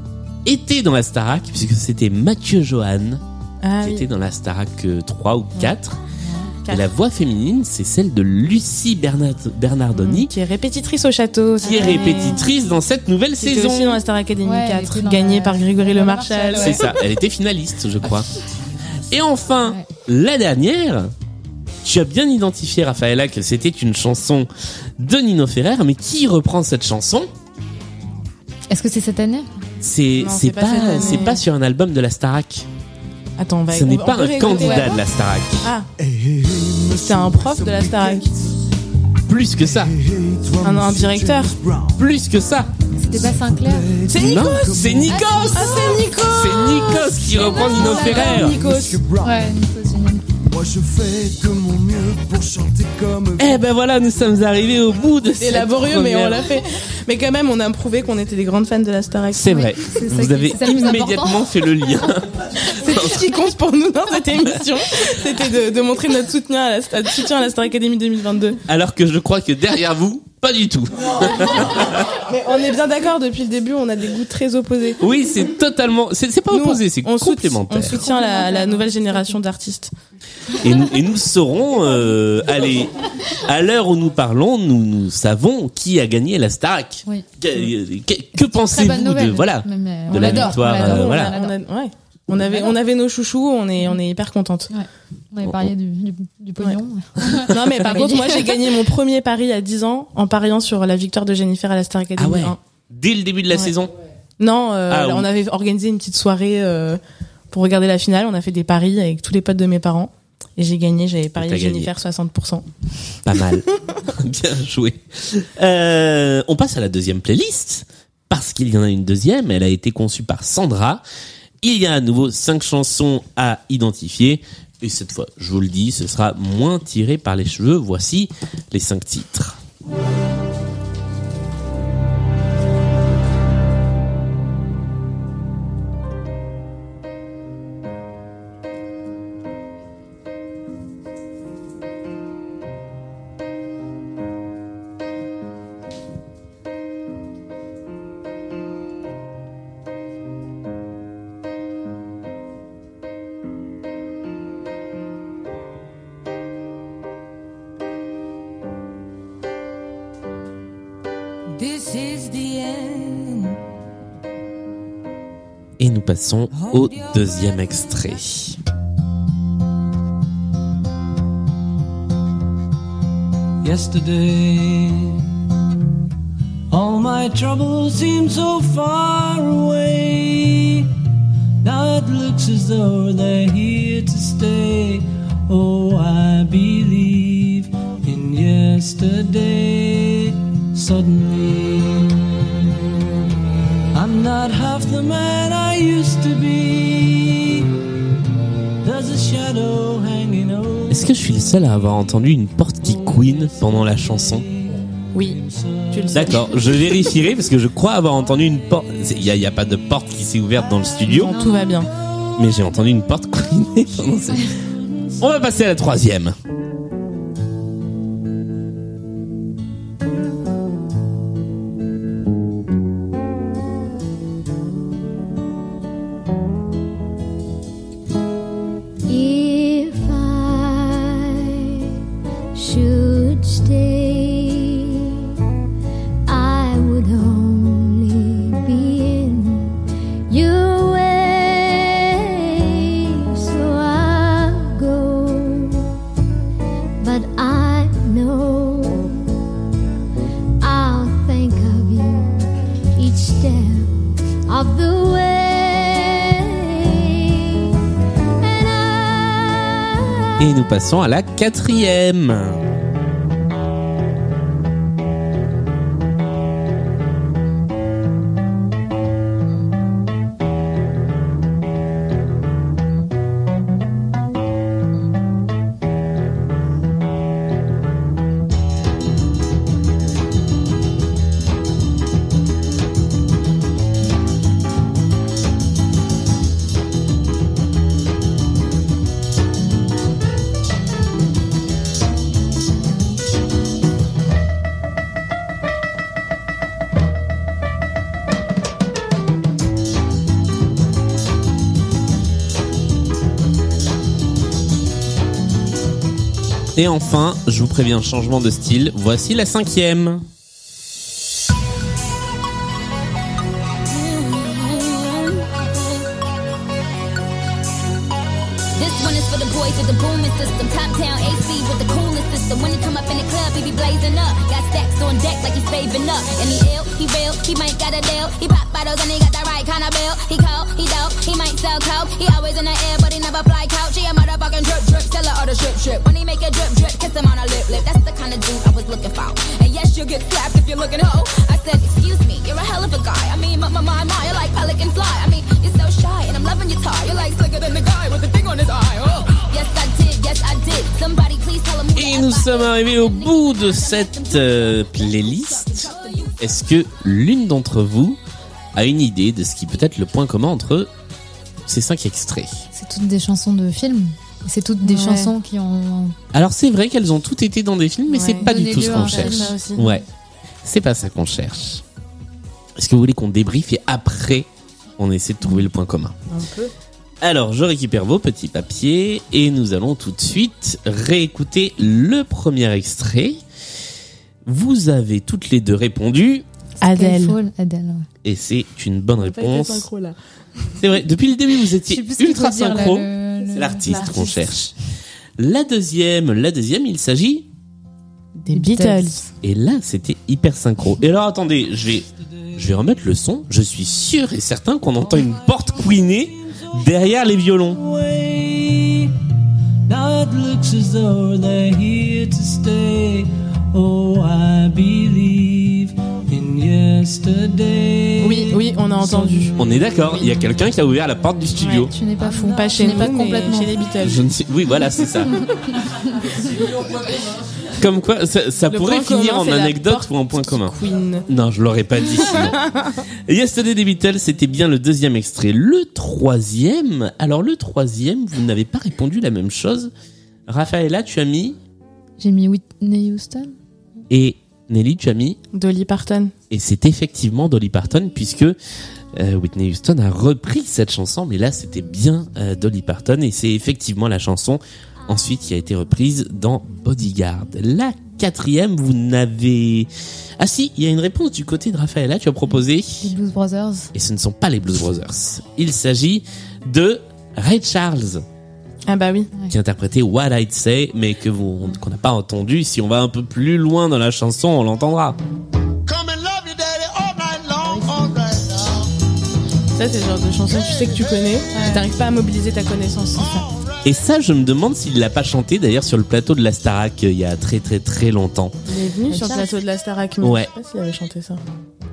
était dans la Starac, puisque c'était Mathieu Johan Ah qui oui. était dans la Starac euh, 3 ou 4. Et Quatre. la voix féminine, c'est celle de Lucie Bernard- Bernardoni, Qui est répétitrice au château. qui est répétitrice dans cette nouvelle saison. aussi dans la Star Academy Ouais, elle 4, était dans gagnée la- par Grégory Le Marchal. C'est ça, elle était finaliste, je crois. Et enfin, Ouais. la dernière, tu as bien identifié, Raphaëla, que c'était une chanson de Nino Ferrer, mais qui reprend cette chanson? Est-ce que c'est cette année? C'est Non, c'est c'est pas cette pas année. c'est pas sur un album de la Starac. Attends, on va Ce on n'est pas peut un réécouter, candidat de la Starac. Ah, c'est un prof de la Starac. Plus que ça, Un, un directeur. plus que ça. C'était pas Sinclair C'est Non, Nikos c'est Nikos. Ah, c'est Nikos C'est Nikos qui reprend Nino Ferrer. Nikos Ouais, Nico. Moi je fais de mon mieux pour chanter comme Eh ben voilà, nous sommes arrivés au bout de C'est laborieux, mais on l'a fait. Mais quand même, on a prouvé qu'on était des grandes fans de la Starac. C'est vrai. Vous qui- avez immédiatement fait le lien. C'est tout ce qui compte pour nous dans cette émission. C'était de, de montrer notre soutien à, la, notre soutien à la Star Academy 2022. Alors que je crois que derrière vous, pas du tout. Mais on est bien d'accord, depuis le début, on a des goûts très opposés. Oui, c'est totalement, c'est pas Nous, opposé, c'est complémentaire. On soutient la, la nouvelle génération d'artistes. Et nous, et nous saurons, euh, allez, à l'heure où nous parlons, nous, nous savons qui a gagné la Starac. Oui. Que, que- que Très pensez-vous de voilà de la victoire on avait, on avait nos chouchous, on est, on est hyper contentes. On avait parié du, du, du pognon. Non, mais par contre, moi, j'ai gagné mon premier pari à 10 ans en pariant sur la victoire de Jennifer à la Star Academy Ah ouais. 1. Dès le début de la Ouais. saison. Non, euh, Ah, on oui. avait organisé une petite soirée euh, pour regarder la finale. On a fait des paris avec tous les potes de mes parents. Et j'ai gagné, j'avais parié t'as gagné. Jennifer 60%. Pas mal. Bien joué. Euh, on passe à la deuxième playlist. Parce qu'il y en a une deuxième. Elle a été conçue par Sandra. Il y a à nouveau cinq chansons à identifier. Et cette fois, je vous le dis, ce sera moins tiré par les cheveux. Voici les cinq titres. Passons au deuxième extrait. Yesterday, all my troubles seem so far away. Now it looks as though they're here to stay. Oh, I believe in yesterday. Suddenly, I'm not half the man I used to be. There's a shadow hanging over. Est-ce que je suis le seul à avoir entendu une porte qui queen pendant la chanson? Oui, tu le sais. D'accord, je vérifierai parce que je crois avoir entendu une porte. Il y a, pas de porte qui s'est ouverte dans le studio, Non, tout va bien. mais j'ai entendu une porte queener pendant cette... On va passer à la troisième. À la quatrième. Et enfin, je vous préviens, changement de style. Voici la cinquième. With the booming system. Top town AC with the coolest system. When he come up in the club, he be blazing up. On deck like he's saving up. And he ill, he real, he might got a deal. He pop bottles and he got the right kind of bill. He cold, he dope, he might sell coke. He always in the air, but he never fly couch. He a motherfucking drip drip, seller or the strip strip. When he make a drip drip, kiss him on a lip lip. That's the kind of dude I was looking for. And yes, you'll get slapped if you're looking hoe. I said, excuse me, you're a hell of a guy. I mean, my my my my, you're like pelican fly. I mean, you're so shy, and I'm loving your tie. You're like slicker than the guy with the thing on his eye. Oh, yes I did, yes I did. Somebody please tell him Et nous sommes arrivés au bout de cette euh, playlist. Est-ce que l'une d'entre vous a une idée de ce qui peut être le point commun entre ces cinq extraits? C'est toutes des chansons de films. C'est toutes des Ouais. chansons qui ont. Alors c'est vrai qu'elles ont toutes été dans des films, mais c'est pas du tout ce qu'on cherche. Ouais, c'est pas ça qu'on cherche. Est-ce que vous voulez qu'on débriefe et après on essaie de trouver le point commun? Un peu. Alors, je récupère vos petits papiers et nous allons tout de suite réécouter le premier extrait. Vous avez toutes les deux répondu Adèle. Skyfall, Adèle. ouais. et c'est une bonne réponse. synchro, là. C'est vrai, depuis le début vous étiez ultra synchro. C'est l'artiste qu'on cherche. La deuxième, la deuxième, il s'agit Des Beatles. et là c'était hyper synchro. Et alors attendez, je vais je vais remettre le son. Je suis sûr et certain qu'on entend une porte couiner derrière les violons. away. Now it looks as though they're here to stay. Oh, I believe in yesterday. Oui, oui, on a entendu. On est d'accord, il y a quelqu'un qui a ouvert la porte du studio. Tu n'es pas fou. Pas Tu chez nous, pas complètement. chez les Beatles. Je ne sais, oui, voilà, c'est ça. Comme quoi, ça, ça pourrait finir commun, en anecdote ou en point commun. Queen. Non, je l'aurais pas dit sinon. Yesterday des Beatles, c'était bien le deuxième extrait. Le troisième, alors le troisième, vous n'avez pas répondu la même chose. Raphaëla, tu as mis J'ai mis Whitney Houston. Et Nelly, tu as mis Dolly Parton. et c'est effectivement Dolly Parton puisque euh, Whitney Houston a repris cette chanson, mais là c'était bien euh, Dolly Parton et c'est effectivement la chanson ensuite qui a été reprise dans Bodyguard. La quatrième, vous n'avez ah si, il y a une réponse du côté de Raphaëla, tu as proposé Les Blues Brothers. et ce ne sont pas les Blues Brothers. Il s'agit de Ray Charles Ah bah oui. qui interprétait What I'd Say, mais que vous qu'on n'a pas entendu. Si on va un peu plus loin dans la chanson, on l'entendra. Ça, c'est le genre de chanson que tu sais que tu connais. et T'arrives pas à mobiliser ta connaissance sans ça. Et ça, je me demande s'il l'a pas chanté d'ailleurs sur le plateau de la Starac euh, il y a très très très longtemps. Il est venu sur le plateau de la Starac, mais Ouais. je sais pas s'il avait chanté ça.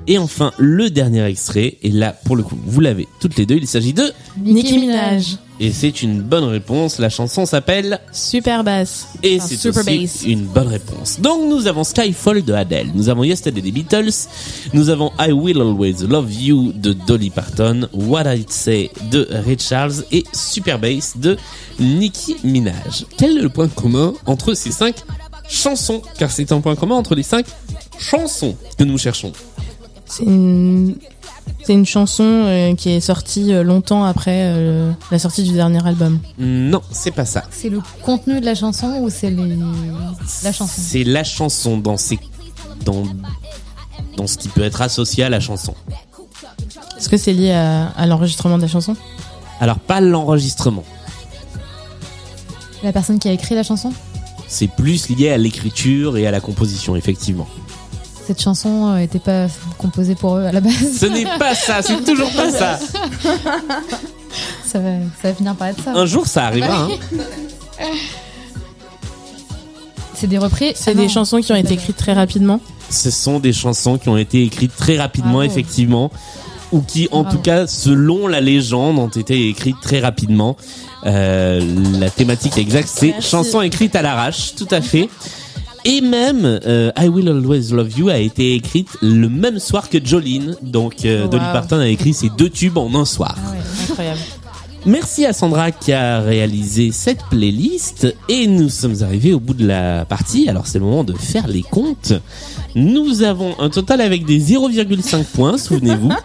Et enfin, le dernier extrait, et là, pour le coup, vous l'avez toutes les deux, il s'agit de... Nicki Minaj. Et c'est une bonne réponse. La chanson s'appelle Super Bass. Et Enfin, c'est aussi Bass. une bonne réponse. Donc nous avons Skyfall de Adele, nous avons Yesterday des Beatles, nous avons I Will Always Love You de Dolly Parton, What I'd Say de Ray Charles et Super Bass de Nicki Minaj. Quel est le point commun entre ces cinq chansons? Car c'est un point commun entre les cinq chansons que nous cherchons. C'est une, c'est une chanson euh, qui est sortie euh, longtemps après euh, la sortie du dernier album. Non, c'est pas ça. C'est le contenu de la chanson ou c'est les... la chanson? C'est la chanson dans ses dans dans ce qui peut être associé à la chanson. Est-ce que c'est lié à, à l'enregistrement de la chanson? Alors pas l'enregistrement. La personne qui a écrit la chanson? C'est plus lié à l'écriture et à la composition, effectivement. Cette chanson euh, était pas composée pour eux à la base. Ce n'est pas ça, c'est toujours pas ça. ça, va, ça va finir par être ça. Un jour, ça arrivera. hein. C'est des reprises. C'est Ah des non. chansons qui ont été écrites très rapidement. Ce sont des chansons qui ont été écrites très rapidement, Bravo. effectivement, ou qui, en Bravo. tout cas, selon la légende, ont été écrites très rapidement. Euh, la thématique exacte, c'est chansons écrites à l'arrache, tout à fait. Et même euh, I Will Always Love You a été écrite le même soir que Jolene. Donc euh, Wow. Dolly Parton a écrit ces deux tubes en un soir. Incroyable. Merci à Sandra qui a réalisé cette playlist et nous sommes arrivés au bout de la partie. Alors c'est le moment de faire les comptes. Nous avons un total avec des 0,5 points, souvenez-vous.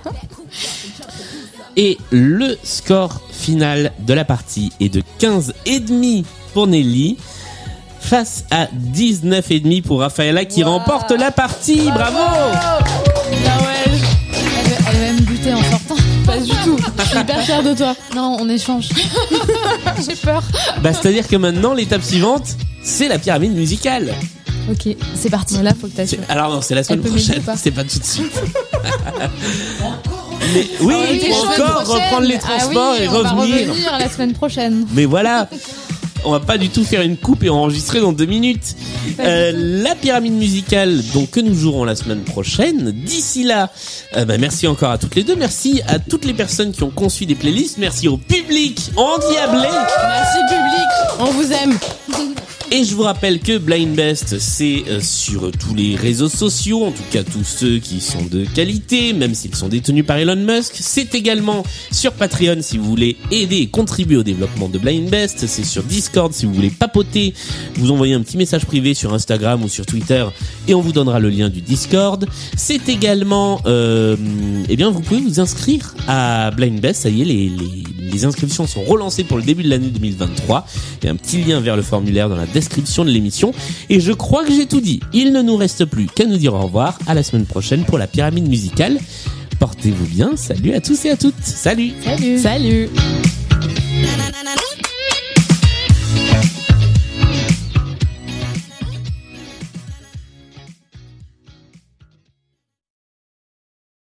Et le score final de la partie est de 15 et demi pour Nelly face à 19 et demi pour Rafaela qui remporte la partie. Bravo Elle, va me buter en sortant. Pas du tout. Je suis hyper fière de toi. Non, on échange. J'ai peur. Bah c'est-à-dire que maintenant l'étape suivante, c'est la pyramide musicale. Ok, c'est parti. Là, faut que Alors non, c'est la semaine prochaine, c'est pas tout de suite. Mais oui, Ah il faut la semaine encore prochaine. reprendre les Ah transports oui, et on va revenir. revenir la semaine prochaine. Mais voilà, on va pas du tout faire une coupe et enregistrer dans deux minutes. Euh, la pyramide musicale, donc que nous jouerons la semaine prochaine. D'ici là, euh, bah, merci encore à toutes les deux. Merci à toutes les personnes qui ont conçu des playlists. Merci au public endiablé. Merci public. On vous aime. Et je vous rappelle que Blind Best, c'est euh, sur tous les réseaux sociaux, en tout cas tous ceux qui sont de qualité, même s'ils sont détenus par Elon Musk. C'est également sur Patreon si vous voulez aider et contribuer au développement de Blind Best. C'est sur Discord si vous voulez papoter. Vous envoyez un petit message privé sur Instagram ou sur Twitter et on vous donnera le lien du Discord. C'est également, euh, eh bien, vous pouvez vous inscrire à Blind Best. Ça y est, les, les, les inscriptions sont relancées pour le début de l'année 2023. Il y a un petit lien vers le formulaire dans la description de l'émission. Et je crois que j'ai tout dit. Il ne nous reste plus qu'à nous dire au revoir. À la semaine prochaine pour la pyramide musicale. Portez-vous bien. Salut à tous et à toutes. Salut. Salut. Salut.